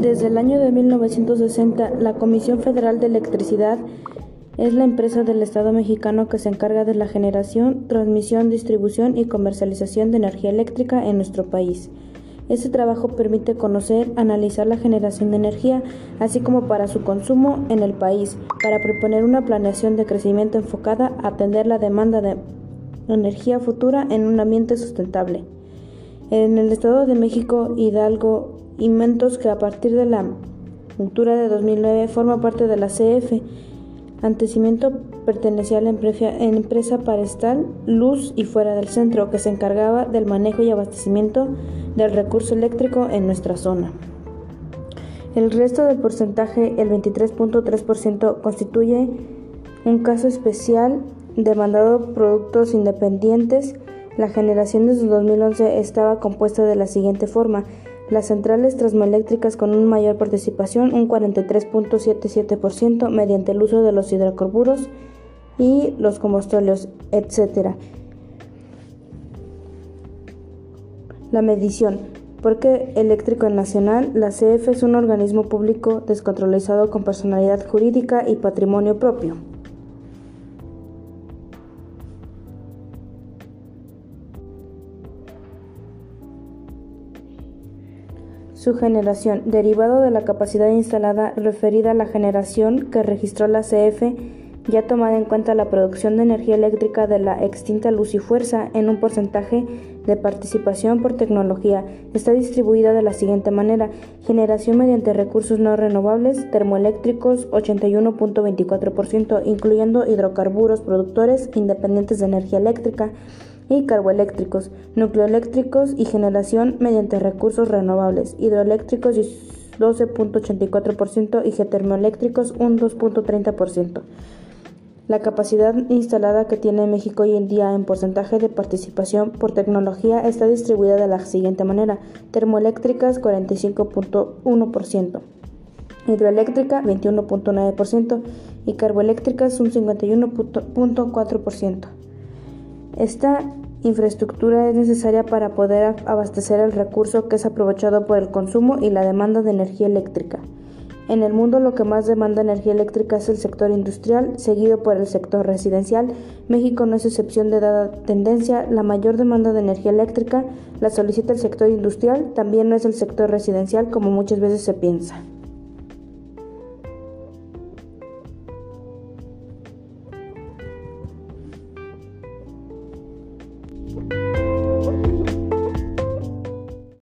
Desde el año de 1960, la Comisión Federal de Electricidad es la empresa del Estado mexicano que se encarga de la generación, transmisión, distribución y comercialización de energía eléctrica en nuestro país. Este trabajo permite conocer, analizar la generación de energía, así como para su consumo en el país, para proponer una planeación de crecimiento enfocada a atender la demanda de energía futura en un ambiente sustentable. En el Estado de México, Hidalgo, Inventos que a partir de la cultura de 2009 forma parte de la CF. Antecimiento pertenecía a la empresa Parestal Luz y Fuera del Centro, que se encargaba del manejo y abastecimiento del recurso eléctrico en nuestra zona. El resto del porcentaje, el 23.3%, constituye un caso especial demandado productos independientes. La generación desde 2011 estaba compuesta de la siguiente forma las centrales termoeléctricas con una mayor participación, un 43.77% mediante el uso de los hidrocarburos y los combustibles, etc. La medición. Porque Eléctrico Nacional, la CF es un organismo público descontrolizado con personalidad jurídica y patrimonio propio. Su generación, derivado de la capacidad instalada referida a la generación que registró la CF, ya tomada en cuenta la producción de energía eléctrica de la extinta Luz y Fuerza en un porcentaje de participación por tecnología, está distribuida de la siguiente manera: generación mediante recursos no renovables, termoeléctricos 81.24%, incluyendo hidrocarburos productores independientes de energía eléctrica, y carboeléctricos, nucleoeléctricos y generación mediante recursos renovables, hidroeléctricos 12.84% y geotermoeléctricos un 2.30%. La capacidad instalada que tiene México hoy en día en porcentaje de participación por tecnología está distribuida de la siguiente manera: termoeléctricas 45.1%, hidroeléctrica 21.9% y carboeléctricas un 51.4%. Esta infraestructura es necesaria para poder abastecer el recurso que es aprovechado por el consumo y la demanda de energía eléctrica. En el mundo lo que más demanda energía eléctrica es el sector industrial, seguido por el sector residencial. México no es excepción de dada tendencia. La mayor demanda de energía eléctrica la solicita el sector industrial, también no es el sector residencial como muchas veces se piensa.